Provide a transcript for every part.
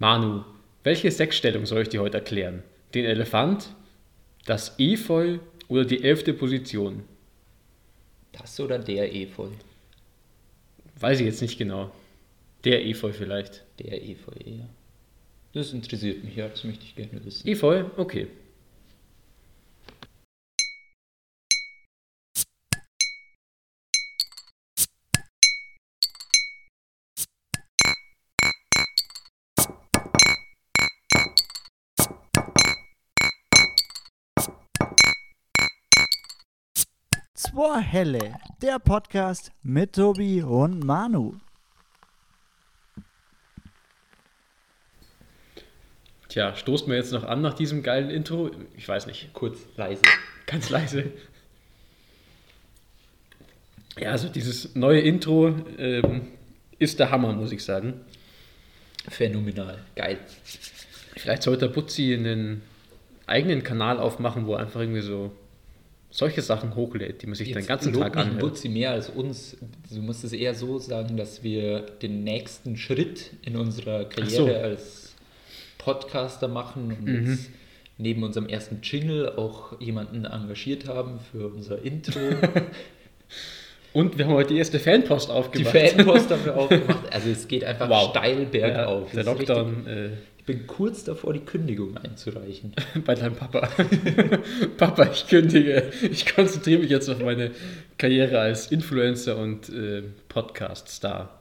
Manu, welche Sechsstellung soll ich dir heute erklären? Den Elefant, das Efeu oder die elfte Position? Das oder der Efeu? Weiß ich jetzt nicht genau. Der Efeu vielleicht. Der Efeu, ja. Das interessiert mich, ja, das möchte ich gerne wissen. Efeu, okay. Zwei Helle, der Podcast mit Tobi und Manu. Tja, stoßen wir jetzt noch an nach diesem geilen Intro? Ich weiß nicht. Kurz, leise. Ganz leise. Ja, also dieses neue Intro ähm, ist der Hammer, muss ich sagen. Phänomenal, geil. Vielleicht sollte Butzi einen eigenen Kanal aufmachen, wo er einfach irgendwie so solche Sachen hochlädt, die man sich Jetzt den ganzen Tag anhört. Butzi mehr als uns. Du musst es eher so sagen, dass wir den nächsten Schritt in unserer Karriere so. als Podcaster machen und Mhm. jetzt neben unserem ersten Jingle auch jemanden engagiert haben für unser Intro. Und wir haben heute die erste Fanpost Die aufgemacht. Fanpost haben wir auch gemacht. Also es geht einfach Wow. steil bergauf. Ja, der Lockdown äh, ich bin kurz davor, die Kündigung einzureichen. bei deinem Papa. Papa, ich kündige. Ich konzentriere mich jetzt auf meine Karriere als Influencer und äh, Podcast-Star.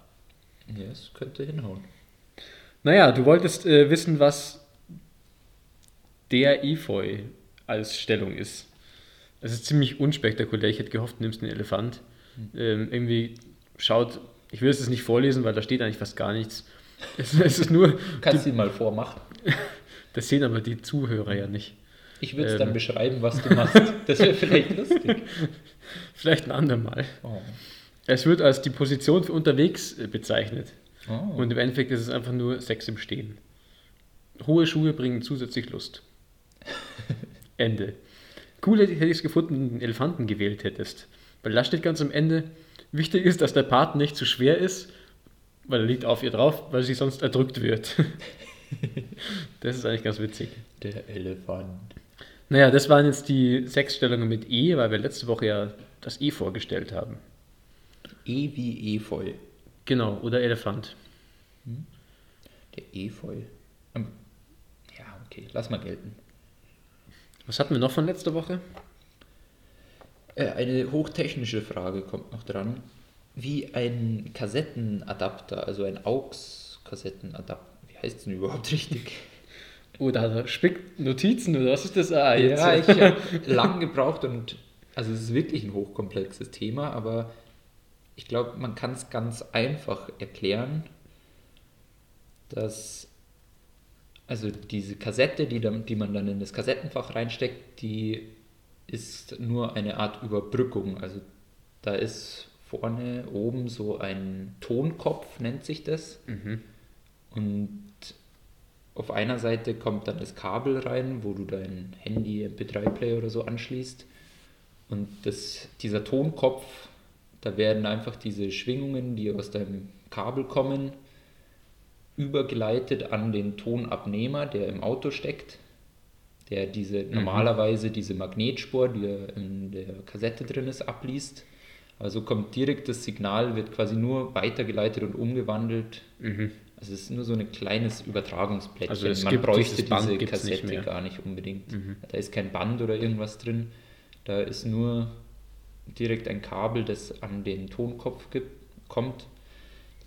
Ja, es könnte hinhauen. Naja, du wolltest äh, wissen, was der Efeu als Stellung ist. Es ist ziemlich unspektakulär. Ich hätte gehofft, du nimmst einen Elefant. Ähm, irgendwie schaut, ich will es jetzt nicht vorlesen, weil da steht eigentlich fast gar nichts. Es, es ist nur, Kannst du ihn mal vormachen? das sehen aber die Zuhörer ja nicht. Ich würde es Ähm. dann beschreiben, was du machst. Das wäre vielleicht lustig. Vielleicht ein andermal. Oh. Es wird als die Position für unterwegs äh, bezeichnet. Oh. Und im Endeffekt ist es einfach nur Sex im Stehen. Hohe Schuhe bringen zusätzlich Lust. Ende. Cool hätte ich es gefunden, wenn du einen Elefanten gewählt hättest. Weil da steht ganz am Ende, wichtig ist, dass der Part nicht zu schwer ist, weil er liegt auf ihr drauf, weil sie sonst erdrückt wird. das ist eigentlich ganz witzig. Der Elefant. Naja, das waren jetzt die sechs Stellungen mit E, weil wir letzte Woche ja das E vorgestellt haben. E wie Efeu. Genau, oder Elefant. Der Efeu. Ähm, Ja, okay, lass mal gelten. Was hatten wir noch von letzter Woche? Äh, eine hochtechnische Frage kommt noch dran. Wie ein Kassettenadapter, also ein AUX-Kassettenadapter. Wie heißt es denn überhaupt richtig? Oh, da er spickt Notizen oder was ist das? Ah, jetzt. Ja, ich habe lang gebraucht und also es ist wirklich ein hochkomplexes Thema, aber ich glaube, man kann es ganz einfach erklären, dass also diese Kassette, die, dann, die man dann in das Kassettenfach reinsteckt, die ist nur eine Art Überbrückung. Also da ist vorne oben so ein Tonkopf, nennt sich das. Mhm. Und auf einer Seite kommt dann das Kabel rein, wo du dein Handy, MP3-Player oder so anschließt. Und das, dieser Tonkopf, da werden einfach diese Schwingungen, die aus deinem Kabel kommen, übergeleitet an den Tonabnehmer, der im Auto steckt, der diese normalerweise diese Magnetspur, die in der Kassette drin ist, abliest. Also kommt direkt das Signal, wird quasi nur weitergeleitet und umgewandelt. Mhm. Also es ist nur so ein kleines Übertragungsplättchen. Also es Man gibt bräuchte diese nicht Kassette mehr. gar nicht unbedingt. Mhm. Da ist kein Band oder irgendwas drin. Da ist nur direkt ein Kabel, das an den Tonkopf gibt, kommt.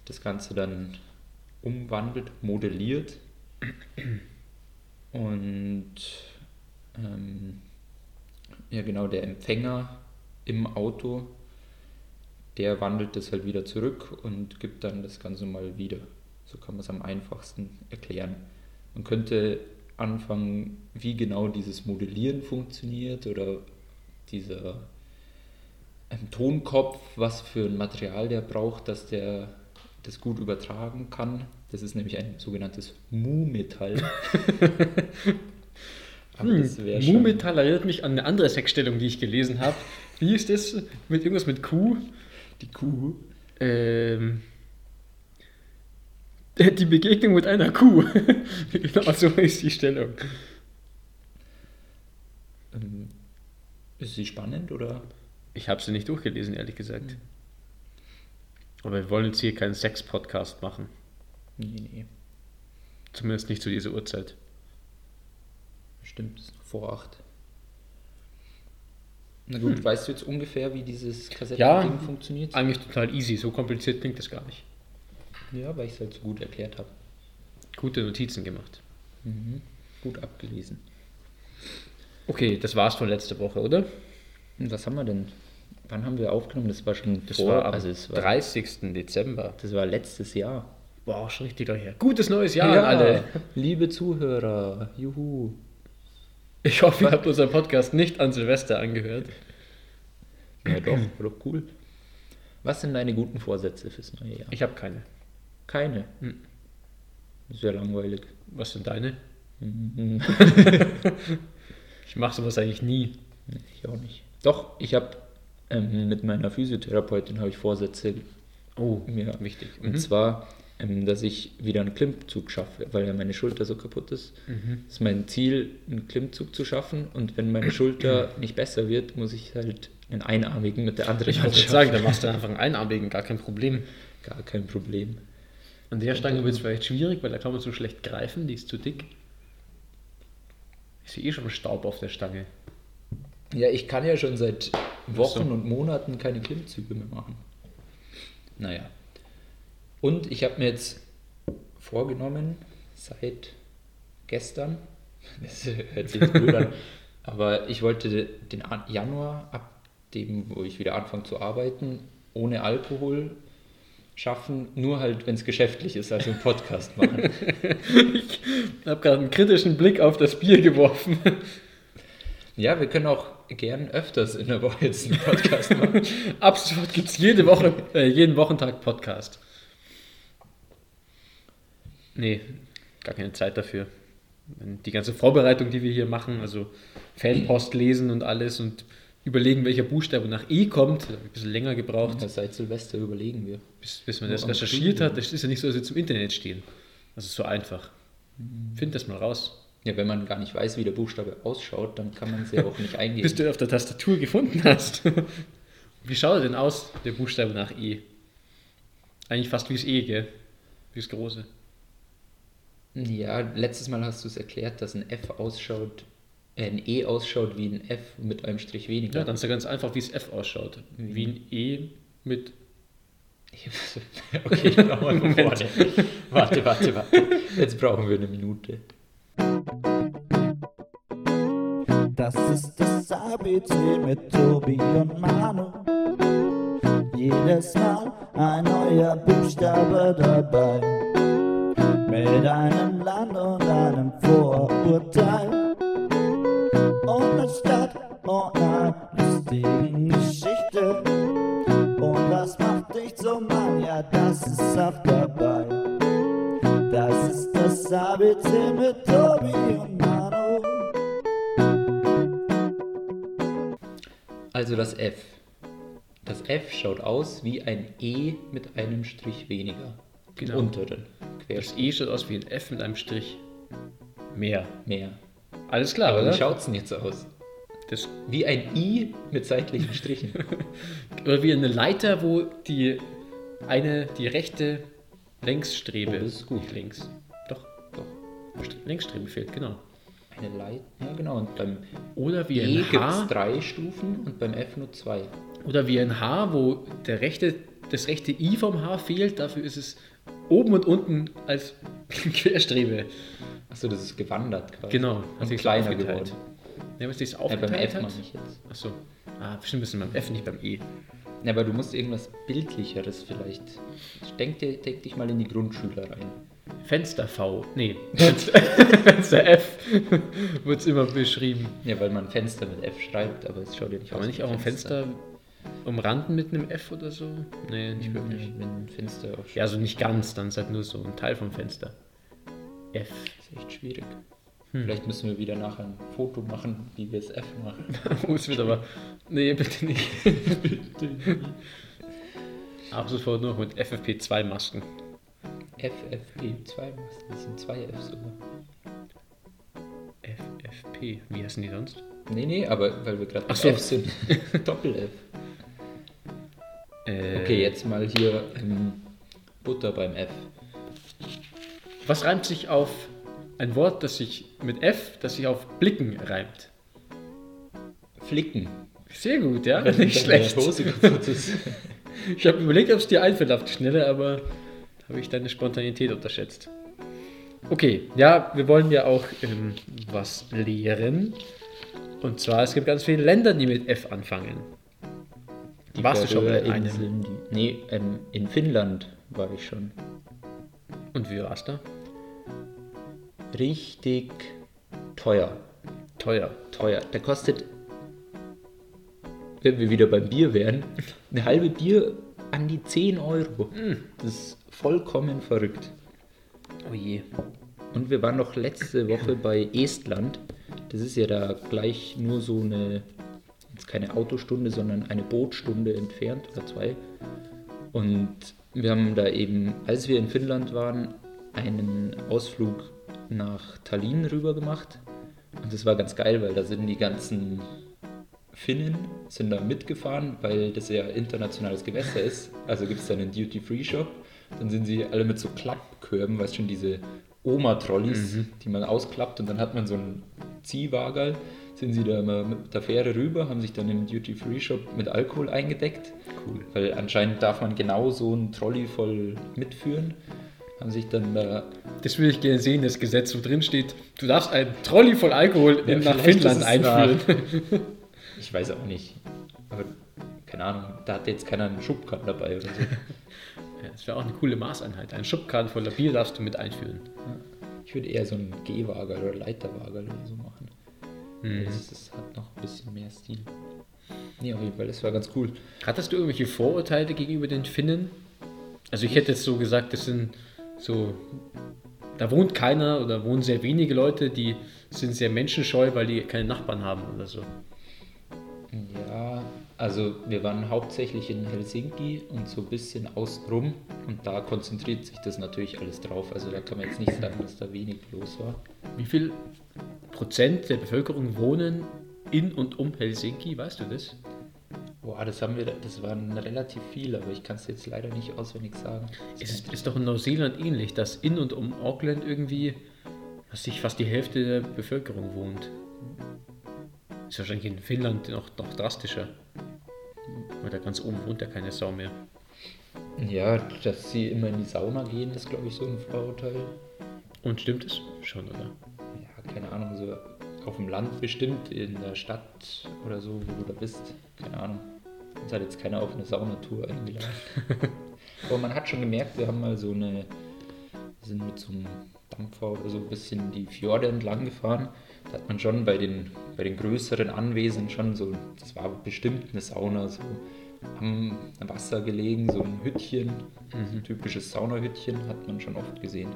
Das Ganze dann umwandelt, modelliert. Und ähm, ja genau, der Empfänger im Auto, der wandelt das halt wieder zurück und gibt dann das Ganze mal wieder. So kann man es am einfachsten erklären. Man könnte anfangen, wie genau dieses Modellieren funktioniert oder dieser ähm, Tonkopf, was für ein Material der braucht, dass der das gut übertragen kann. Das ist nämlich ein sogenanntes Mu-Metall. Hm. Mu-Metall erinnert mich an eine andere Sexstellung, die ich gelesen habe. Wie ist das? Mit irgendwas mit Q? Die Kuh. Ähm, Die Begegnung mit einer Kuh. genau so ist die Stellung. Ähm, ist sie spannend oder? Ich habe sie nicht durchgelesen, ehrlich gesagt. Aber wir wollen jetzt hier keinen Sex-Podcast machen. Nee, nee. Zumindest nicht zu dieser Uhrzeit. Stimmt, ist noch vor acht. Na gut, weißt du jetzt ungefähr, wie dieses Kassettending Ja. funktioniert? Eigentlich total easy, so kompliziert klingt das gar nicht. Ja, weil ich es halt so gut erklärt habe. Gute Notizen gemacht. Mhm. Gut abgelesen. Okay, das war's von letzter Woche, oder? Und was haben wir denn? Wann haben wir aufgenommen? Das war schon Das vor, war am also es war, 30. Dezember. das war letztes Jahr. Boah, schon richtig lange her. Gutes neues Jahr an alle. liebe Zuhörer, juhu. Ich hoffe, ihr habt unseren Podcast nicht an Silvester angehört. Ja doch, war doch cool. Was sind deine guten Vorsätze fürs neue Jahr? Ich habe keine. Keine. Hm. Sehr langweilig. Was sind deine? Mhm. Ich mache sowas eigentlich nie. Ich auch nicht. Doch, ich habe ähm, mit meiner Physiotherapeutin habe ich Vorsätze Oh, mir wichtig. Und Mhm. zwar, dass ich wieder einen Klimmzug schaffe, weil ja meine Schulter so kaputt ist. Mhm. ist mein Ziel, einen Klimmzug zu schaffen. Und wenn meine Schulter nicht besser wird, muss ich halt einen einarmigen mit der anderen Ich Hand jetzt sagen, dann machst du einfach einen Einarmigen, gar kein Problem. Gar kein Problem. An der Stange wird es vielleicht schwierig, weil da kann man so schlecht greifen, die ist zu dick. Ich sehe eh schon Staub auf der Stange. Ja, ich kann ja schon seit Wochen so. und Monaten keine Klimmzüge mehr machen. Naja. Und ich habe mir jetzt vorgenommen, seit gestern, das hört sich jetzt blöd an, aber ich wollte den An- Januar, ab dem, wo ich wieder anfange zu arbeiten, ohne Alkohol schaffen, nur halt, wenn es geschäftlich ist, also einen Podcast machen. Ich habe gerade einen kritischen Blick auf das Bier geworfen. ja, wir können auch gern öfters in der Woche jetzt einen Podcast machen. Ab sofort gibt es jede Woche, äh, jeden Wochentag Podcast. Nee, gar keine Zeit dafür. Die ganze Vorbereitung, die wir hier machen, also Fanpost lesen und alles und überlegen, welcher Buchstabe nach E kommt, ein bisschen länger gebraucht, Ja, seit Silvester überlegen wir. bis, bis man Nur das recherchiert hat. Das ist ja nicht so, dass wir zum Internet stehen. Das ist so einfach. Find das mal raus. Ja, wenn man gar nicht weiß, wie der Buchstabe ausschaut, dann kann man es ja auch nicht eingeben. Bis du ihn auf der Tastatur gefunden hast. Wie schaut er denn aus, der Buchstabe nach E? Eigentlich fast wie das E, gell? Wie das große. Ja, letztes Mal hast du es erklärt, dass ein F ausschaut, äh, ein E ausschaut wie ein F mit einem Strich weniger. Ja, dann ist ja ganz einfach, wie das F ausschaut. Wie ein E mit. okay, nochmal von vorne. warte, warte, warte. Jetzt brauchen wir eine Minute. Das ist das ABC mit Tobi und Manu. Jedes Mal ein neuer Buchstabe dabei. Mit einem Land und einem Vorurteil. Und eine Stadt und einer lustigen Geschichte. Und was macht dich zum Mann? Ja, das ist auch dabei. Das ist das ABC mit Tobi und Manu. Also das F. Das F schaut aus wie ein E mit einem Strich weniger. Genau. Im unteren. Das. E schaut aus wie ein F mit einem Strich. Mehr. Mehr. Alles klar, Aber oder? wie schaut es denn jetzt aus? Das, Wie ein I mit seitlichen Strichen. oder wie eine Leiter, wo die eine, die rechte Längsstrebe. Oh, das ist gut. Links. Doch, doch. St- Längsstrebe fehlt, genau. Eine Leiter. Ja, genau. Und beim Oder wie E ein gibt es H. drei Stufen und beim F nur zwei. Oder wie ein H, wo der rechte, das rechte I vom H fehlt, dafür ist es oben und unten als Querstrebe. Achso, das ist gewandert quasi. Genau, hat sich kleiner aufgeteilt. geworden. Ja, was sich Ja, aufgeteilt beim F hat. meine ich jetzt. Achso. Ah, bestimmt bisschen beim F, nicht beim E. Ja, aber du musst irgendwas Bildlicheres vielleicht. Denk, dir, denk dich mal in die Grundschüler rein. Fenster V. Nee, Fenster, Fenster F wird es immer beschrieben. Ja, weil man Fenster mit F schreibt, aber es schaut ja nicht Kann aus. man nicht auch ein Fenster umranden mit einem F oder so? Nee, nicht wirklich. Nee, wenn ein Fenster auch Ja, also nicht ganz, dann ist halt nur so ein Teil vom Fenster. F. ist echt schwierig. Hm. Vielleicht müssen wir wieder nachher ein Foto machen, wie wir es F machen. Oh, es wird aber. Nee, bitte nicht. bitte nicht. Ab sofort nur mit FFP2-Masken. FFP2 machst. Das sind zwei Fs sogar. FFP. Wie heißen die sonst? Nee, nee, aber weil wir gerade so. F sind. Doppel-F. Äh, Okay, jetzt mal hier ähm, Butter beim F. Was reimt sich auf ein Wort, das sich mit F, das sich auf Blicken reimt? Flicken. Sehr gut, ja? Wenn Nicht schlecht. Ich habe überlegt, ob es dir einfällt auf die Schnelle, aber habe ich deine Spontanität unterschätzt. Okay, ja, wir wollen ja auch ähm, was lehren. Und zwar, es gibt ganz viele Länder, die mit F anfangen. Warst du schon mal in einem? Die, Nee, ähm, in Finnland war ich schon. Und wie war's da? Richtig teuer. Teuer. Teuer. Der kostet, wenn wir wieder beim Bier wären, eine halbe Bier an die 10 Euro. Das ist vollkommen verrückt. Oh je. Und wir waren noch letzte Woche bei Estland. Das ist ja da gleich nur so eine, jetzt keine Autostunde, sondern eine Bootstunde entfernt oder zwei. Und wir haben da eben, als wir in Finnland waren, einen Ausflug nach Tallinn rüber gemacht. Und das war ganz geil, weil da sind die ganzen Finnen sind da mitgefahren, weil das ja internationales Gewässer ist. Also gibt es dann einen Duty-Free-Shop. Dann sind sie alle mit so Klappkörben, weißt schon, diese Oma-Trolleys, die man ausklappt und dann hat man so einen Ziehwagerl. Sind sie da immer mit der Fähre rüber, haben sich dann im Duty-Free-Shop mit Alkohol eingedeckt. Cool. Weil anscheinend darf man genau so einen Trolley voll mitführen. Haben sich dann da Das würde ich gerne sehen, das Gesetz, wo drin steht, du darfst einen Trolley voll Alkohol Ja, nach Finnland einführen. Ich weiß auch nicht. Aber keine Ahnung, da hat jetzt keiner einen Schubkarren dabei oder so. Ja, das wäre auch eine coole Maßeinheit. Ein Schubkarren voller Bier darfst du mit einführen. Ich würde eher so einen Gehwagen oder Leiterwagen oder so machen. Mhm. Das, das hat noch ein bisschen mehr Stil. Nee, auf jeden Fall, das war ganz cool. Hattest du irgendwelche Vorurteile gegenüber den Finnen? Also ich hätte jetzt so gesagt, das sind so, da wohnt keiner oder wohnen sehr wenige Leute, die sind sehr menschenscheu, weil die keine Nachbarn haben oder so. Ja, also wir waren hauptsächlich in Helsinki und so ein bisschen außenrum und da konzentriert sich das natürlich alles drauf. Also da kann man jetzt nicht sagen, dass da wenig los war. Wie viel Prozent der Bevölkerung wohnen in und um Helsinki, weißt du das? Boah, das haben wir, das waren relativ viele, aber ich kann es jetzt leider nicht auswendig sagen. Es ist, ist doch in Neuseeland ähnlich, dass in und um Auckland irgendwie dass sich fast die Hälfte der Bevölkerung wohnt. Ist wahrscheinlich in Finnland noch, noch drastischer. Weil da ganz oben wohnt ja keine Sau mehr. Ja, dass sie immer in die Sauna gehen, ist glaube ich so ein Vorurteil. Und stimmt es? Schon, oder? Ja, keine Ahnung, so auf dem Land bestimmt, in der Stadt oder so, wo du da bist. Keine Ahnung. Uns hat jetzt keiner auf eine Saunatour eingeladen. Aber man hat schon gemerkt, wir haben mal so eine, wir sind mit so einem Dampfer oder so ein bisschen die Fjorde entlang gefahren. Da hat man schon bei den, bei den größeren Anwesen schon so, das war bestimmt eine Sauna, so am Wasser gelegen, so ein Hüttchen, so ein typisches Saunahüttchen hat man schon oft gesehen.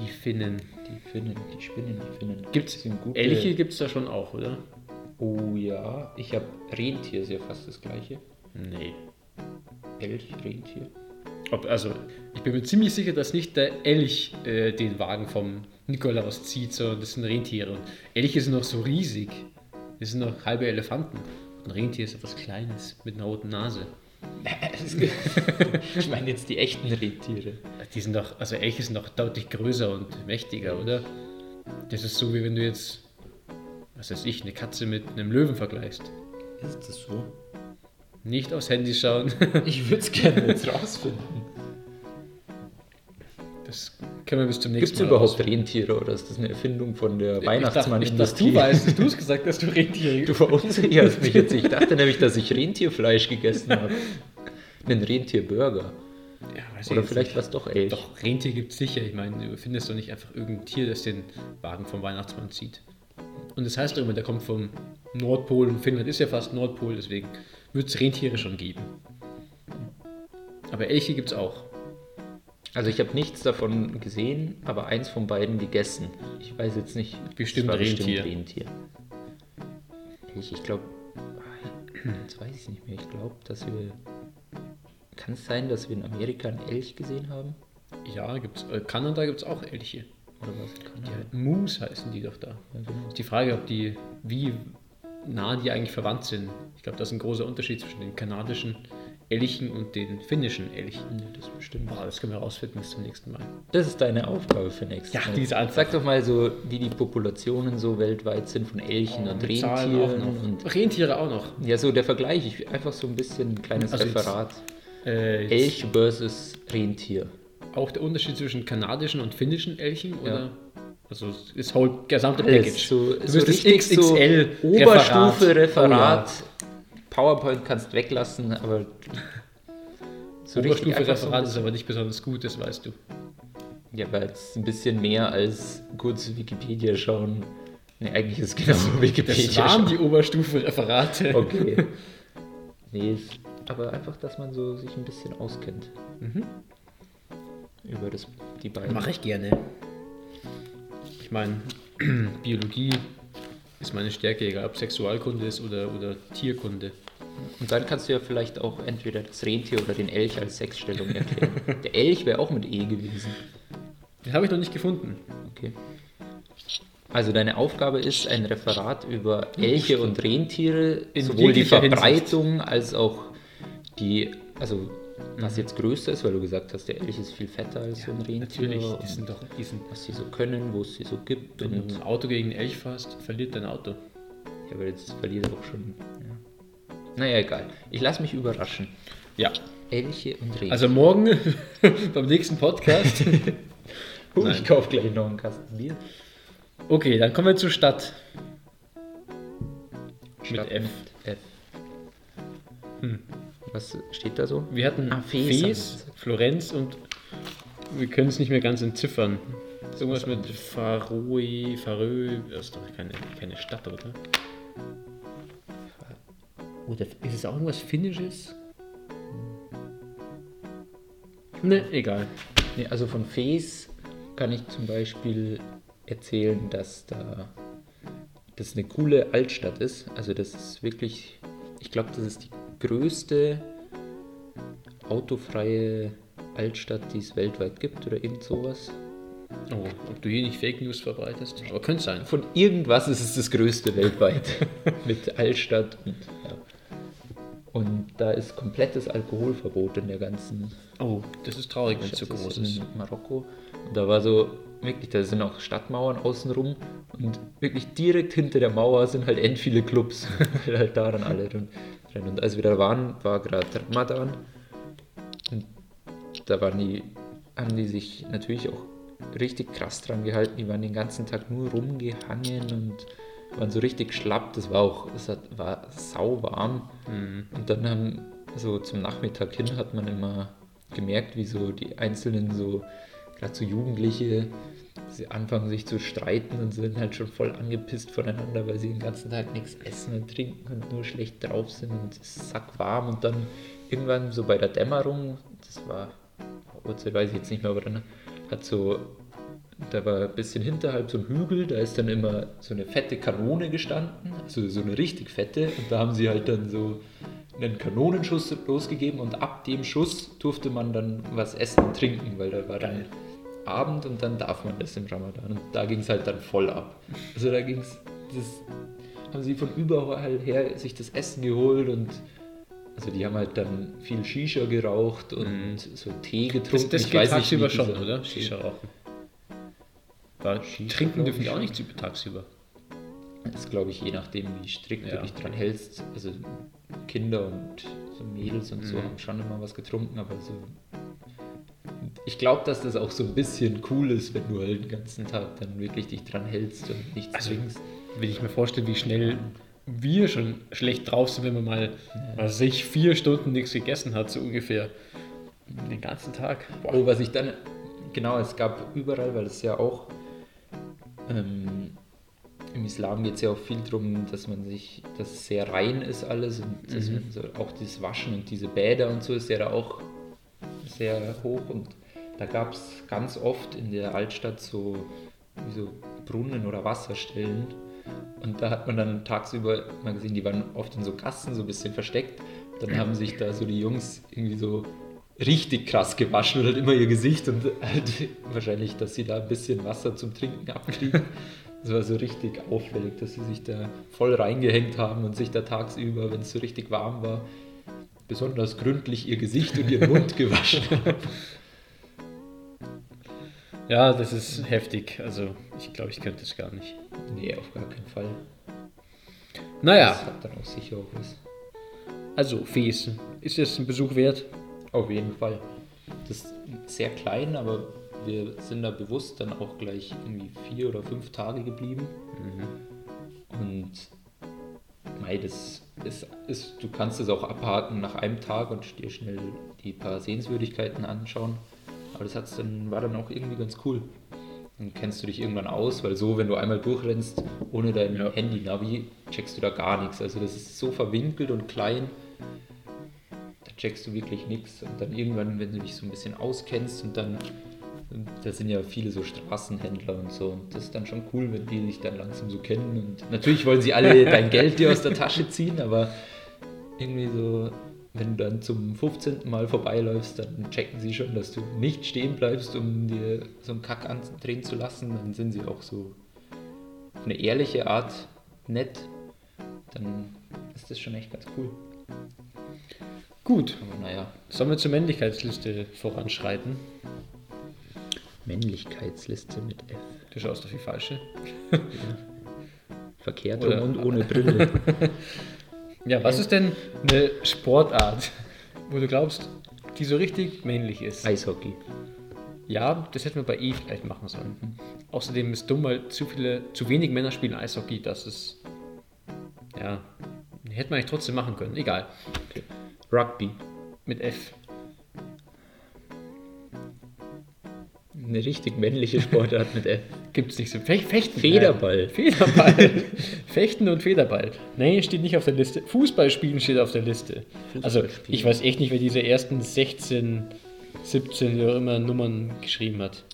Die Finnen. Die Finnen, die Spinnen, die Finnen. Gibt's gute- Elche gibt es da schon auch, oder? Oh ja, ich habe Rentier, ist ja fast das gleiche. Nee. Elch, Rentier. Ob, also, ich bin mir ziemlich sicher, dass nicht der Elch äh, den Wagen vom Nikolaus zieht, sondern das sind Rentiere. Und Elche sind noch so riesig. Das sind noch halbe Elefanten. Ein Rentier ist etwas Kleines mit einer roten Nase. ich meine jetzt die echten Rentiere. Die sind doch, also Elche sind doch deutlich größer und mächtiger, oder? Das ist so, wie wenn du jetzt, was weiß ich, eine Katze mit einem Löwen vergleichst. Ist das so? Nicht aufs Handy schauen. Ich würde es gerne jetzt rausfinden. Das können wir bis zum Gibt nächsten es Mal überhaupt rausfinden. Rentiere oder ist das eine Erfindung von der Ich dachte, ich dachte, Weihnachtsmann-Industrie? du weißt es. Du hast gesagt, dass du Rentiere Du verunsicherst mich jetzt. Ich dachte nämlich, dass ich Rentierfleisch gegessen habe. Einen Rentierburger. Ja, Oder ich vielleicht nicht. was doch Elch. Doch, Rentier gibt es sicher. Ich meine, du findest doch nicht einfach irgendein Tier, das den Wagen vom Weihnachtsmann zieht. Und das heißt doch immer, der kommt vom Nordpol und Finnland ist ja fast Nordpol, deswegen wird es Rentiere schon geben. Aber Elche gibt es auch. Also ich habe nichts davon gesehen, aber eins von beiden gegessen. Ich weiß jetzt nicht. Bestimmt Rentier. Rentier. Ich, ich glaube, jetzt weiß ich nicht mehr. Ich glaube, dass wir kann es sein, dass wir in Amerika einen Elch gesehen haben? Ja, gibt's, äh, Kanada gibt es auch Elche. Oder was? Die Moose heißen die doch da. Ja, genau. Ist die Frage, ob die, wie nah die eigentlich verwandt sind. Ich glaube, das ist ein großer Unterschied zwischen den kanadischen Elchen und den finnischen Elchen. Ja, das bestimmt. Ah, das können wir rausfinden bis zum nächsten Mal. Das ist deine Aufgabe für nächstes Ja, Mal. die ist einfach. Sag doch mal so, wie die Populationen so weltweit sind von Elchen und Zahlen auch Rentieren. noch. Und Rentiere auch noch. ja, so der Vergleich. Ich, einfach so ein bisschen ein kleines Also jetzt- Referat. Äh, jetzt Elch versus Rentier. Auch der Unterschied zwischen kanadischen und finnischen Elchen? Ja. Oder? Also das whole gesamte. Package. So, du so das richtig so XXL Oberstufe, Referat. Oh PowerPoint kannst weglassen, aber so Oberstufe so Referat ist aber nicht besonders gut, das weißt du. Ja, aber jetzt ein bisschen mehr als kurz Wikipedia schauen. Ne, eigentlich ist es genau Wikipedia Das waren schauen. die Oberstufe Referate. Okay. nee, aber einfach, dass man so sich ein bisschen auskennt. Mhm. Über das, die beiden. Mache ich gerne. Ich meine, Biologie ist meine Stärke, egal ob Sexualkunde ist oder, oder Tierkunde. Und dann kannst du ja vielleicht auch entweder das Rentier oder den Elch als Sexstellung erklären. Der Elch wäre auch mit E gewesen. Den habe ich noch nicht gefunden. Okay. Also deine Aufgabe ist ein Referat über Elche und Rentiere, In sowohl die Verbreitung als auch die, also was jetzt größer ist, weil du gesagt hast, der Elch ist viel fetter als so ein Rentier. Natürlich, die sind doch, die sind, was sie so können, wo es sie so gibt. wenn Und, du ein Auto gegen einen Elch fährst, verliert dein Auto. ja, aber jetzt verliert er auch schon. Ja. Naja, egal. Ich lasse mich überraschen. Ja. Elche und Rentiere. Also morgen beim nächsten Podcast. Oh, nein. ich kaufe gleich noch einen Kasten Bier. Okay, dann kommen wir zur Stadt. Statt F. F. Hm. Was steht da so? Wir hatten Ah, Fes Fes. Florenz und wir können es nicht mehr ganz entziffern. Irgendwas mit Faroe, Farö, das ist doch keine, keine Stadt, oder? Oder ist es auch irgendwas Finnisches? Ne, egal. Nee, also von Fes kann ich zum Beispiel erzählen, dass da das eine coole Altstadt ist. Also das ist wirklich, ich glaube, das ist die größte autofreie Altstadt, die es weltweit gibt oder irgend sowas. Oh, ob du hier nicht Fake News verbreitest? Aber könnte sein. Von irgendwas ist es das größte weltweit mit Altstadt und ja. Und da ist komplettes Alkoholverbot in der ganzen Oh, das ist traurig, wenn es schätze, groß ist. in Marokko. Und da war so, wirklich, da sind auch Stadtmauern außenrum und wirklich direkt hinter der Mauer sind halt end viele Clubs, weil halt daran alle drin. Drin. Und als wir da waren, war gerade Ramadan und da waren die, haben die sich natürlich auch richtig krass dran gehalten. Die waren den ganzen Tag nur rumgehangen und waren so richtig schlapp. Das war auch, es hat, war sauwarm. Und dann haben, so zum Nachmittag hin hat man immer gemerkt, wie so die Einzelnen so, gerade so Jugendliche, sie anfangen sich zu streiten und sind halt schon voll angepisst voneinander, weil sie den ganzen Tag nichts essen und trinken und nur schlecht drauf sind und es ist sackwarm. Und dann irgendwann so bei der Dämmerung, das war, Uhrzeit weiß ich jetzt nicht mehr, aber dann hat so, da war ein bisschen hinterhalb so ein Hügel, da ist dann immer so eine fette Kanone gestanden, also so eine richtig fette. Und da haben sie halt dann so einen Kanonenschuss losgegeben und ab dem Schuss durfte man dann was essen und trinken, weil da war dann Abend und dann darf man das im Ramadan. Und da ging es halt dann voll ab. Also da ging es, haben sie von überall her sich das Essen geholt und also die haben halt dann viel Shisha geraucht und so Tee getrunken. Das, das Ich geht weiß nicht, tagsüber wie schon, oder? Shisha rauchen. Weil Shisha, trinken dürfen die auch schon. nicht über- tagsüber. Das ist, glaube ich, je nachdem, wie strikt Ja. du dich dran hältst. Also Kinder und so Mädels und so Mhm. haben schon immer was getrunken, aber so. Ich glaube, dass das auch so ein bisschen cool ist, wenn du halt den ganzen Tag dann wirklich dich dran hältst und nichts Also, trinkst. Wenn ich mir vorstelle, wie schnell wir schon schlecht drauf sind, wenn man mal, was weiß ich, vier Stunden nichts gegessen hat, so ungefähr. Den ganzen Tag. Boah. Oh, was ich dann. Genau, es gab überall, weil es ja auch. Ähm, Im Islam geht es ja auch viel darum, dass man sich, dass es sehr rein ist alles und dass Mhm. man so, auch dieses Waschen und diese Bäder und so ist ja da auch sehr hoch und da gab es ganz oft in der Altstadt so, so Brunnen oder Wasserstellen und da hat man dann tagsüber mal gesehen, die waren oft in so Gassen so ein bisschen versteckt. Dann haben sich da so die Jungs irgendwie so richtig krass gewaschen und halt immer ihr Gesicht und halt wahrscheinlich, dass sie da ein bisschen Wasser zum Trinken abkriegen. Das war so richtig auffällig, dass sie sich da voll reingehängt haben und sich da tagsüber, wenn es so richtig warm war, besonders gründlich ihr Gesicht und ihren Mund gewaschen haben. Ja, das ist heftig. Also, ich glaube, ich könnte es gar nicht. Nee, auf gar keinen Fall. Naja, Das hat dann auch sicher auch was. also Fees. Ist es ein Besuch wert? Auf jeden Fall. Das ist sehr klein, aber wir sind da bewusst dann auch gleich irgendwie vier oder fünf Tage geblieben. Und mei, das ist, ist, du kannst es auch abhaken nach einem Tag und dir schnell die paar Sehenswürdigkeiten anschauen. Aber das hat's dann, war dann auch irgendwie ganz cool. Dann kennst du dich irgendwann aus, weil so, wenn du einmal durchrennst, ohne dein Ja. Handy-Navi, checkst du da gar nichts. Also das ist so verwinkelt und klein, da checkst du wirklich nichts. Und dann irgendwann, wenn du dich so ein bisschen auskennst und dann, da sind ja viele so Straßenhändler und so. Und das ist dann schon cool, wenn die dich dann langsam so kennen. Und natürlich wollen sie alle dein Geld dir aus der Tasche ziehen, aber irgendwie so, wenn du dann zum 15. Mal vorbeiläufst, dann checken sie schon, dass du nicht stehen bleibst, um dir so einen Kack andrehen zu lassen. Dann sind sie auch so auf eine ehrliche Art nett. Dann ist das schon echt ganz cool. Gut. Aber naja, Sollen wir zur Männlichkeitsliste voranschreiten? Männlichkeitsliste mit F. Du schaust auf die falsche. Verkehrt Oder- und ohne Brille. Ja, was ist denn eine Sportart, wo du glaubst, die so richtig männlich ist? Eishockey. Ja, das hätten wir bei E vielleicht machen sollen. Außerdem ist dumm, weil zu viele, zu wenig Männer spielen Eishockey, das ist. Ja. Hätte man eigentlich trotzdem machen können. Egal. Rugby. Mit F. Eine richtig männliche Sportart mit F. Gibt es nicht so. Fech, Fechten. Federball. Äh, Federball. Fechten und Federball. Nein, steht nicht auf der Liste. Fußballspielen steht auf der Liste. Also, ich weiß echt nicht, wer diese ersten 16, 17, wie auch immer Nummern geschrieben hat.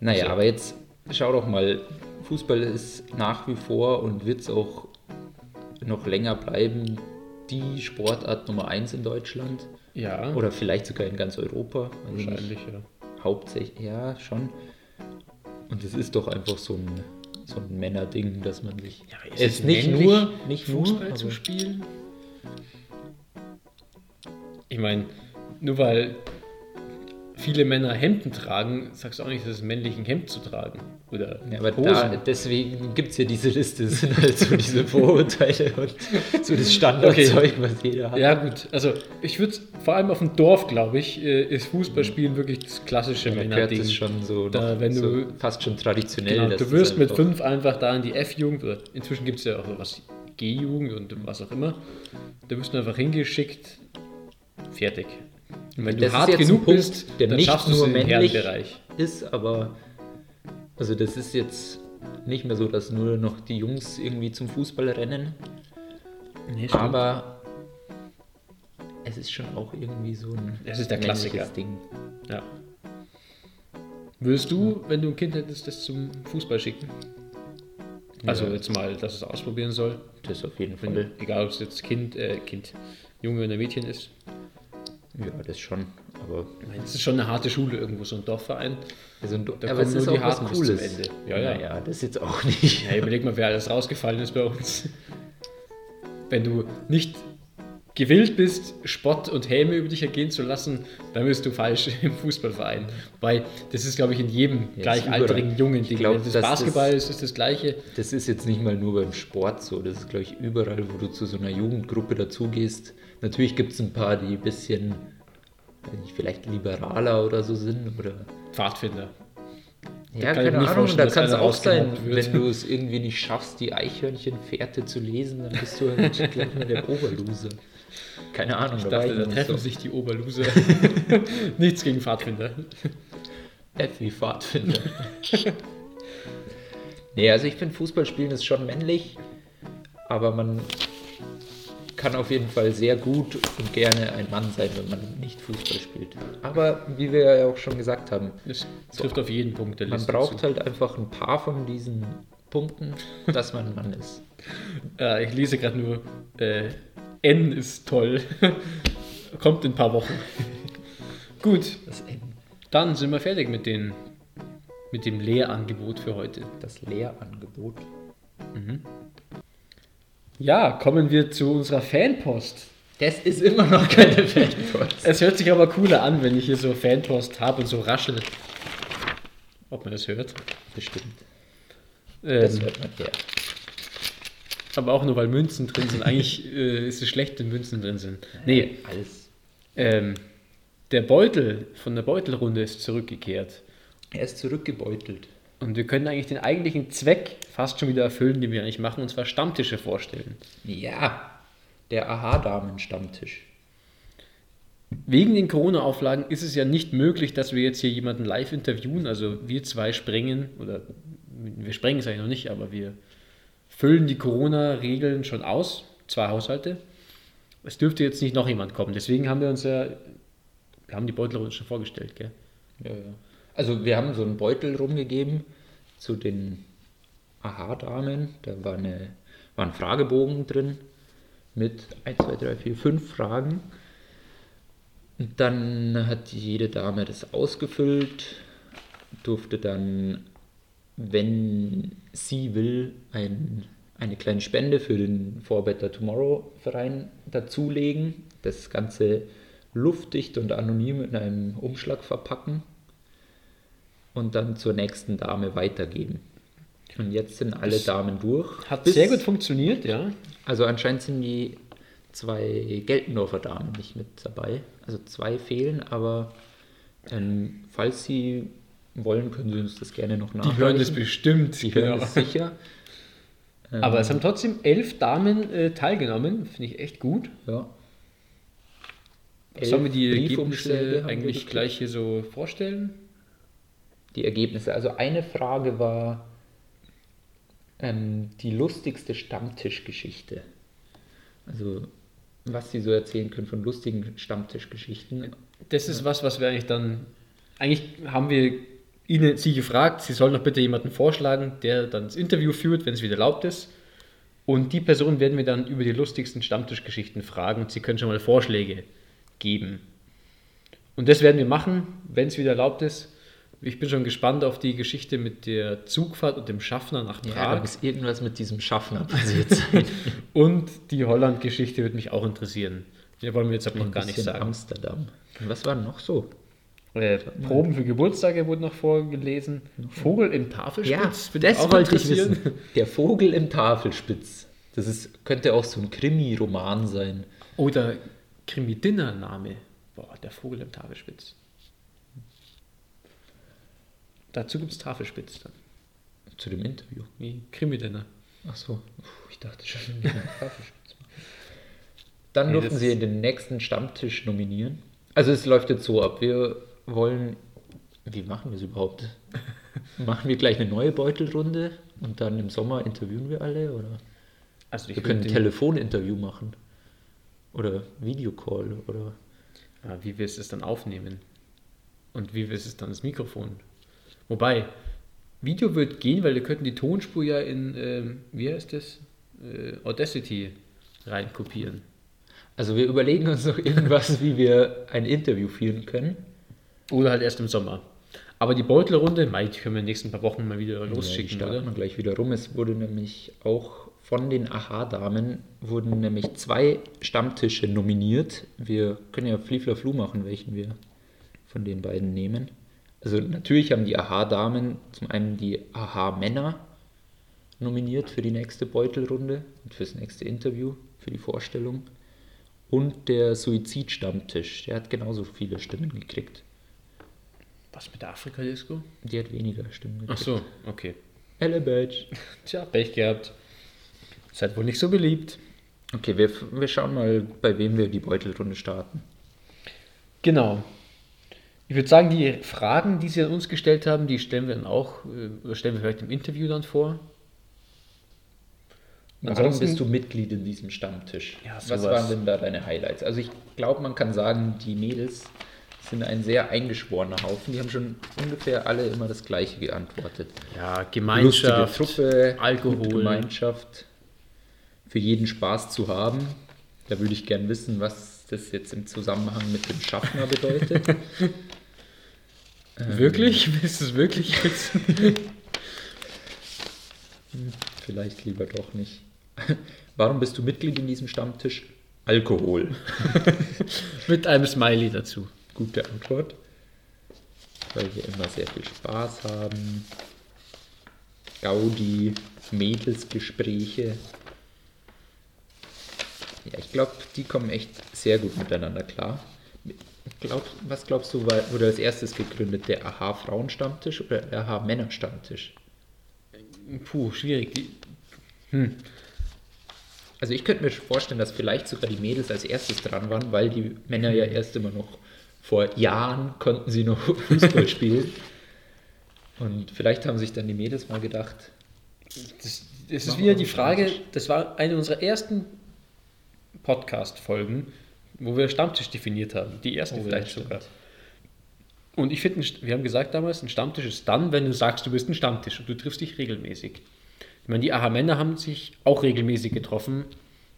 Naja, So. aber jetzt schau doch mal. Fußball ist nach wie vor und wird es auch noch länger bleiben die Sportart Nummer 1 in Deutschland. Ja, Oder vielleicht sogar in ganz Europa. Also wahrscheinlich, ja. Hauptsächlich, ja, schon. Und es ist doch einfach so ein, so ein Männerding, dass man sich. Ja, aber es es ist nicht nur, nicht Fußball nur, zu spielen? Ich meine, nur weil viele Männer Hemden tragen, sagst du auch nicht, dass es männlich ein Hemd zu tragen. Oder Ja, aber da, deswegen gibt es ja diese Liste. Es sind halt so diese Vorurteile und so das Standardzeug, was jeder hat. Ja, gut. Also, ich würde vor allem auf dem Dorf, glaube ich, äh, ist Fußballspielen wirklich das klassische gehört Männerding. es schon so, Da, wenn so du- fast schon traditionell. Genau, du das wirst mit fünf einfach da in die F-Jugend oder inzwischen gibt es ja auch sowas G-Jugend und was auch immer. Da wirst du einfach hingeschickt, fertig. Und wenn Das du ist hart genug Punkt, bist, der dann nicht schaffst du es nur im männlich ist, aber also das ist jetzt nicht mehr so, dass nur noch die Jungs irgendwie zum Fußball rennen, Nee, aber es ist schon auch irgendwie so ein Es ist der Klassiker. Ding. ja. Würdest du, wenn du ein Kind hättest, das zum Fußball schicken? Also Ja. jetzt mal, dass es ausprobieren soll. Das auf jeden Fall. egal, ob es jetzt Kind, äh, Kind, Junge oder Mädchen ist. Ja, das schon. Aber, es ist schon eine harte Schule irgendwo, so ein Dorfverein. also, Da aber kommen nur ist die Harten bis zum Cooles. Ende. Ja, ja. Naja, das jetzt auch nicht. Ja, überleg mal, wer alles rausgefallen ist bei uns. Wenn du nicht gewillt bist, Spott und Häme über dich ergehen zu lassen, dann bist du falsch im Fußballverein. Weil das ist, glaube ich, in jedem Ja, gleichaltrigen. Jungen Ding. glaub, Wenn das dass Basketball das- ist, ist das Gleiche. Das ist jetzt nicht mal nur beim Sport so, das ist, glaube ich, überall, wo du zu so einer Jugendgruppe dazugehst. Natürlich gibt es ein paar, die ein bisschen, nicht, vielleicht liberaler oder so sind. Oder Pfadfinder. ja, ich keine Ahnung, da kann es auch sein, wenn du es irgendwie nicht schaffst, die Eichhörnchenfährte zu lesen, dann bist du halt gleich mal der Oberloser. Keine Ahnung, Ich dachte, ich da treffen so. sich die Oberloser. Nichts gegen Pfadfinder. F wie Pfadfinder. nee, also ich finde Fußballspielen ist schon männlich, aber man kann auf jeden Fall sehr gut und gerne ein Mann sein, wenn man nicht Fußball spielt. Aber wie wir ja auch schon gesagt haben, Das trifft auf jeden Punkt der man Liste braucht zu. halt einfach ein paar von diesen Punkten, dass man ein Mann ist. Äh, ich lese gerade nur, äh, N ist toll. Kommt in ein paar Wochen. Gut, Das N. dann sind wir fertig mit, den, mit dem Lehrangebot für heute. Das Lehrangebot. Ja, kommen wir zu unserer Fanpost. Das ist immer noch keine Fanpost. Es hört sich aber cooler an, wenn ich hier so Fanpost habe und so raschel. Ob man das hört. Bestimmt. Das Ähm, hört man her. aber auch nur, weil Münzen drin sind. Eigentlich äh, ist es schlecht, wenn Münzen drin sind. Nee, Alles. ähm, der Beutel von der Beutelrunde ist zurückgekehrt. Er ist zurückgebeutelt. Und wir können eigentlich den eigentlichen Zweck fast schon wieder erfüllen, den wir eigentlich machen, und zwar Stammtische vorstellen. Ja, der Aha-Damen-Stammtisch. Wegen den Corona-Auflagen ist es ja nicht möglich, dass wir jetzt hier jemanden live interviewen. Also wir zwei sprengen, oder wir sprengen es eigentlich noch nicht, aber wir füllen die Corona-Regeln schon aus. Zwei Haushalte. Es dürfte jetzt nicht noch jemand kommen. Deswegen haben wir uns ja, wir haben die Beutelrunde schon vorgestellt, gell? Ja, ja. Also wir haben so einen Beutel rumgegeben zu den Aha-Damen. Da war, eine, war ein Fragebogen drin mit 1, 2, 3, 4, 5 Fragen. Und dann hat jede Dame das ausgefüllt, durfte dann, wenn sie will, ein, eine kleine Spende für den For Better Tomorrow Verein dazulegen. Das Ganze luftdicht und anonym in einem Umschlag verpacken und dann zur nächsten Dame weitergeben. Und jetzt sind alle Damen durch. Hat Bis- sehr gut funktioniert, ja. Also anscheinend sind die zwei Geltendorfer Damen nicht mit dabei. Also zwei fehlen, aber ähm, falls sie wollen, können sie uns das gerne noch Die nachreichen. hören das bestimmt. Die hören genau. das sicher. Ähm, Aber es haben trotzdem elf Damen äh, teilgenommen. Finde ich echt gut. ja. Sollen wir die Ergebnisse eigentlich gleich hier so vorstellen? Die Ergebnisse. Also eine Frage war ähm, die lustigste Stammtischgeschichte. Also was sie so erzählen können von lustigen Stammtischgeschichten. Das ist was, was wir eigentlich dann. Eigentlich haben wir Ihnen, Sie gefragt, Sie sollen doch bitte jemanden vorschlagen, der dann das Interview führt, wenn es wieder erlaubt ist. Und die Person werden wir dann über die lustigsten Stammtischgeschichten fragen und Sie können schon mal Vorschläge geben. Und das werden wir machen, wenn es wieder erlaubt ist. Ich bin schon gespannt auf die Geschichte mit der Zugfahrt und dem Schaffner nach Ja, Prag. da muss irgendwas mit diesem Schaffner passiert sein. Und die Holland-Geschichte wird mich auch interessieren. Die wollen wir jetzt aber noch gar nicht sagen. Amsterdam. Und was war noch so? Äh, Proben für Geburtstage wurden noch vorgelesen. Vogel im Tafelspitz. mich das auch wollte ich interessieren. wissen. Der Vogel im Tafelspitz. Das ist, könnte auch so ein Krimi-Roman sein. Oder Krimi-Dinner-Name. Boah, der Vogel im Tafelspitz. Dazu gibt es Tafelspitz dann. Zu dem Interview. Wie Krimi-Dinner. Ach so. Ich dachte schon, wieder Tafelspitz. Dann Nee, durften das- sie den nächsten Stammtisch nominieren. Also es läuft jetzt so ab. Wir wollen. Wie machen wir es überhaupt? machen wir gleich eine neue Beutelrunde und dann im Sommer interviewen wir alle? Oder? Also Wir können ein Telefoninterview machen. Oder Videocall oder. Ja, wie du es dann aufnehmen? Und wie du es dann ins Mikrofon? Wobei, Video wird gehen, weil wir könnten die Tonspur ja in, ähm, wie heißt das? Äh, Audacity reinkopieren. Also wir überlegen uns noch irgendwas, wie wir ein Interview führen können. Oder halt erst im Sommer. Aber die Beutelrunde, mei, die können wir in den nächsten paar Wochen mal wieder Ja, losschicken, starten oder? gleich wieder rum. Es wurde nämlich auch von den Aha-Damen wurden nämlich zwei Stammtische nominiert. Wir können ja Fliefler-Flu machen, welchen wir von den beiden nehmen. Also natürlich haben die Aha-Damen zum einen die Aha-Männer nominiert für die nächste Beutelrunde und fürs nächste Interview, für die Vorstellung. Und der Suizid-Stammtisch, der hat genauso viele Stimmen gekriegt. Was mit der Afrika-Disco? Die hat weniger Stimmen Ach gekriegt. so, okay. Elle Badge. Tja, Pech gehabt. Seid wohl nicht so beliebt. Okay, wir, wir schauen mal, bei wem wir die Beutelrunde starten. Genau. Ich würde sagen, die Fragen, die Sie an uns gestellt haben, die stellen wir dann auch, äh, oder stellen wir vielleicht im Interview dann vor. Warum Ansonsten- bist du Mitglied in diesem Stammtisch? Ja, Was sowas. waren denn da deine Highlights? Also ich glaube, man kann sagen, die Mädels sind ein sehr eingeschworener Haufen. Die haben schon ungefähr alle immer das Gleiche geantwortet. Ja, Gemeinschaft, Truppe, Alkohol. Gemeinschaft, für jeden Spaß zu haben. Da würde ich gern wissen, was das jetzt im Zusammenhang mit dem Schaffner bedeutet. Ähm, Wirklich? Willst du es wirklich wissen? Vielleicht lieber doch nicht. Warum bist du Mitglied in diesem Stammtisch? Alkohol. Mit einem Smiley dazu. Gute Antwort. Weil wir immer sehr viel Spaß haben. Gaudi, Mädelsgespräche. Ja, ich glaube, die kommen echt sehr gut miteinander klar. Glaub, was glaubst du, war- wurde als erstes gegründet? Der AHA-Frauenstammtisch oder der AHA-Männerstammtisch? Puh, schwierig. Die, Also ich könnte mir vorstellen, dass vielleicht sogar die Mädels als erstes dran waren, weil die Männer ja erst immer noch vor Jahren konnten sie noch Fußball spielen. Und vielleicht haben sich dann die Mädels mal gedacht, das, das ist wieder die Frage, das war eine unserer ersten Podcast-Folgen, wo wir Stammtisch definiert haben. Die erste Oh vielleicht sogar. Und ich finde, wir haben gesagt damals, ein Stammtisch ist dann, wenn du sagst, du bist ein Stammtisch und du triffst dich regelmäßig. Ich meine, die AHA-Männer haben sich auch regelmäßig getroffen,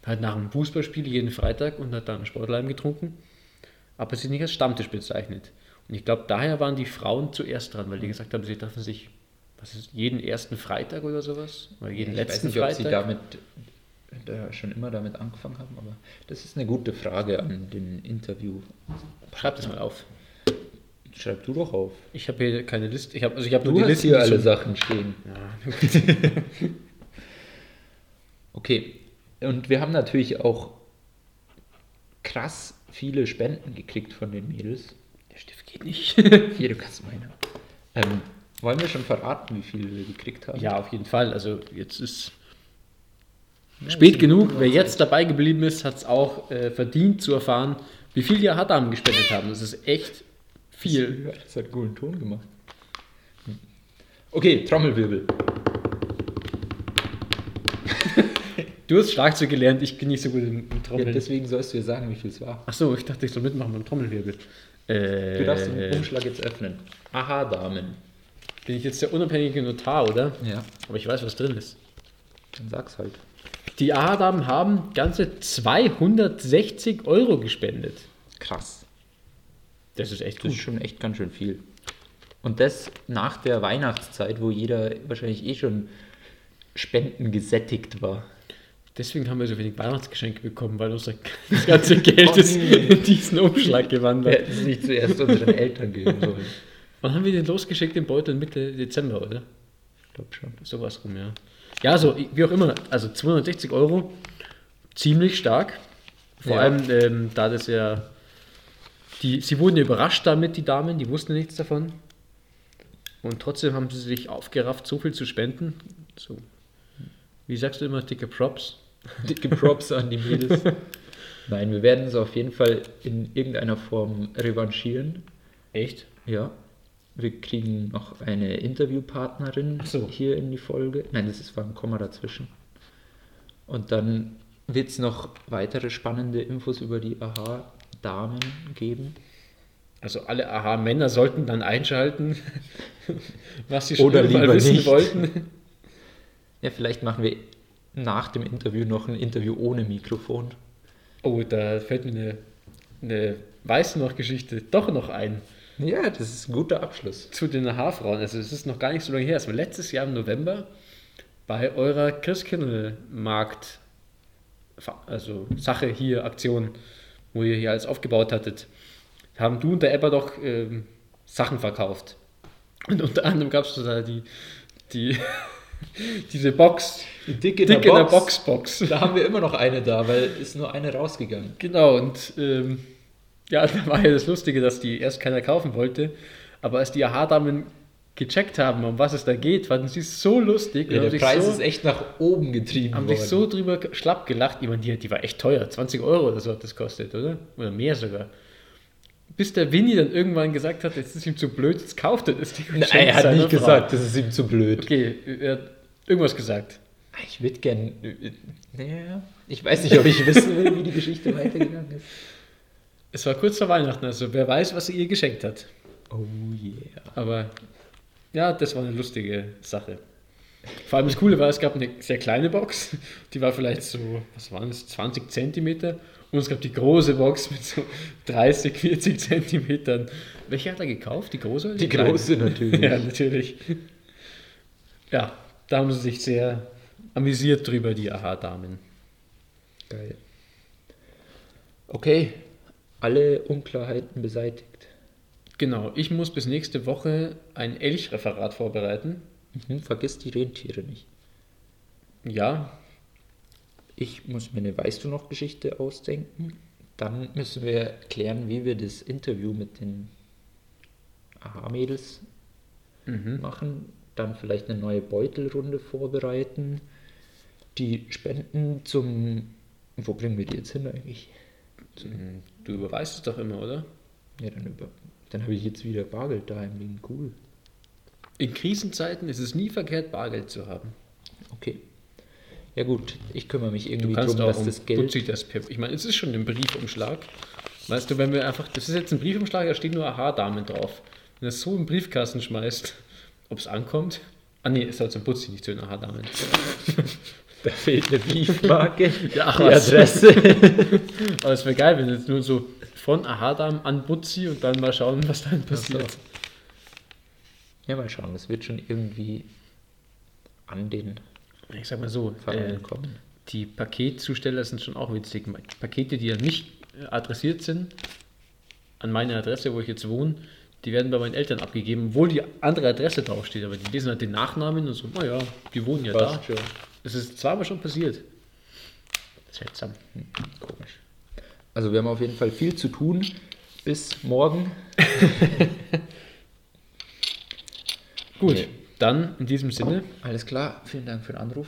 halt nach einem Fußballspiel jeden Freitag und hat dann Sportleim getrunken, aber sie sind nicht als Stammtisch bezeichnet. Und ich glaube, daher waren die Frauen zuerst dran, weil die gesagt haben, sie treffen sich, was ist, jeden ersten Freitag oder sowas? Oder jeden ich letzten weiß nicht, ob Freitag. sie damit da schon immer damit angefangen haben, aber das ist eine gute Frage an den Interview. Schreib das mal auf. Schreib du doch auf. Ich habe hier keine Liste. Ich habe also ich habe nur die Liste. hier alle Sachen stehen. Ja, Okay, und wir haben natürlich auch krass viele Spenden gekriegt von den Mädels. der Stift geht nicht. Hier, du kannst meine. Ähm, wollen wir schon verraten, wie viele wir gekriegt haben? ja, auf jeden Fall. Also jetzt ist spät genug. Wer jetzt dabei geblieben ist, hat es auch äh, verdient zu erfahren, wie viel die Harddamen gespendet haben. Das ist echt viel. Das hat guten Ton gemacht. Okay, Trommelwirbel. Du hast Schlagzeug gelernt, ich bin nicht so gut im, im Ja, Trommeln. deswegen sollst du dir sagen, wie viel es war. Achso, ich dachte, ich soll mitmachen beim Trommelwirbel. Äh, Du darfst den Umschlag jetzt öffnen. Aha, Damen. bin ich jetzt der unabhängige Notar, oder? Ja, Aber ich weiß, was drin ist. dann sag's halt. Die AHA-Damen haben ganze 260 Euro gespendet. Krass. Das ist echt Das gut. ist schon echt ganz schön viel. Und das nach der Weihnachtszeit, wo jeder wahrscheinlich eh schon Spenden gesättigt war. Deswegen haben wir so wenig Weihnachtsgeschenke bekommen, weil unser das ganze Geld Oh ist nee. in diesen Umschlag Wir gewandert. hätten es nicht zuerst unseren Eltern geben sollen. Wann haben wir den losgeschickt? Den Beutel Mitte Dezember, oder? Ich glaube schon. Sowas rum, ja. Ja, so, wie auch immer, also 260 Euro, ziemlich stark. Vor Ja. allem, ähm, da das ja, die, sie wurden ja überrascht damit, die Damen, die wussten nichts davon. Und trotzdem haben sie sich aufgerafft, so viel zu spenden. So, wie sagst du immer, dicke Props? Dicke Props an die Mädels. Nein, wir werden uns auf jeden Fall in irgendeiner Form revanchieren. Echt? Ja. Wir kriegen noch eine Interviewpartnerin so. hier in die Folge. Nein, das ist war ein Komma dazwischen. Und dann wird es noch weitere spannende Infos über die AHA-Damen geben. Also alle Aha-Männer sollten dann einschalten, was sie schon Oder lieber wissen nicht. wollten. Ja, vielleicht machen wir nach dem Interview noch ein Interview ohne Mikrofon. Oh, da fällt mir eine, eine weiß noch Geschichte doch noch ein Ja, das ist ein guter Abschluss. zu den Aha-Frauen. Also es ist noch gar nicht so lange her. Es war letztes Jahr im November bei eurer Christkindlmarkt, also Sache hier, Aktion, wo ihr hier alles aufgebaut hattet, haben du und der Ebba doch ähm, Sachen verkauft. Und unter anderem gab es da die, die diese Box, Dick in, dick in der Boxbox. Da haben wir immer noch eine da, weil ist nur eine rausgegangen. Genau, und ähm, ja, da war ja das Lustige, dass die erst keiner kaufen wollte, aber als die Aha-Damen gecheckt haben, um was es da geht, fanden sie es so lustig Ja, haben, der Preis so, ist echt nach oben getrieben haben worden. sich so drüber schlapp gelacht. Ich meine, die, die war echt teuer, 20 Euro oder so hat das kostet, oder? Oder mehr sogar. Bis der Winnie dann irgendwann gesagt hat, jetzt ist ihm zu blöd, jetzt kauft er das Ding. Nein, er hat nicht Frau. gesagt, das ist ihm zu blöd. Okay, er hat irgendwas gesagt. Ich würde gern. äh, Naja, ich weiß nicht, ob ich wissen will, wie die Geschichte weitergegangen ist. Es war kurz vor Weihnachten, also wer weiß, was sie ihr geschenkt hat. Oh yeah. Aber ja, das war eine lustige Sache. Vor allem das Coole war, es gab eine sehr kleine Box, die war vielleicht so, was waren es, 20 Zentimeter Und es gab die große Box mit so 30, 40 Zentimetern. Welche hat er gekauft? Die große? oder Die kleine? große natürlich. Ja, natürlich. Ja, da haben sie sich sehr amüsiert drüber, die Aha-Damen. Geil. Okay, alle Unklarheiten beseitigt. Genau, ich muss bis nächste Woche ein Elchreferat vorbereiten. Mhm, vergiss die Rentiere nicht. Ja, Ich muss mir eine Weißt du noch Geschichte ausdenken. Dann müssen wir klären, wie wir das Interview mit den Aha-Mädels mhm. machen. Dann vielleicht eine neue Beutelrunde vorbereiten. Die Spenden zum. Wo bringen wir die jetzt hin eigentlich? Du überweist es doch immer, oder? Ja, dann, über, dann habe ich jetzt wieder Bargeld daheim liegen. Cool. In Krisenzeiten ist es nie verkehrt, Bargeld zu haben. Okay. Ja gut, ich kümmere mich Du irgendwie darum, dass um das Geld... Putzi das Ich meine, es ist schon ein Briefumschlag. Weißt du, wenn wir einfach. Das ist jetzt ein Briefumschlag, da steht nur Aha-Damen drauf. Wenn du es so im Briefkasten schmeißt, ob es ankommt. Ah, nee, es soll zum Putzi nicht zu den Aha-Damen. Da fehlt eine Briefmarke, Ja, ach die. Adresse. Aber es wäre geil, wenn jetzt nur so von Aha-Damen an Butzi und dann mal schauen, was dann passiert. Ja, mal schauen, das wird schon irgendwie an den Ich sag mal so, äh, kommen. die Paketzusteller sind schon auch witzig. Pakete, die ja nicht äh, adressiert sind, an meine Adresse, wo ich jetzt wohne, die werden bei meinen Eltern abgegeben, obwohl die andere Adresse draufsteht, aber die lesen halt den Nachnamen und so, naja, die wohnen ja Passt da. schon. Das ist zweimal schon passiert. Seltsam. Komisch. Also wir haben auf jeden Fall viel zu tun. Bis morgen. Gut, Nee. dann in diesem Sinne, Alles klar, vielen Dank für den Anruf.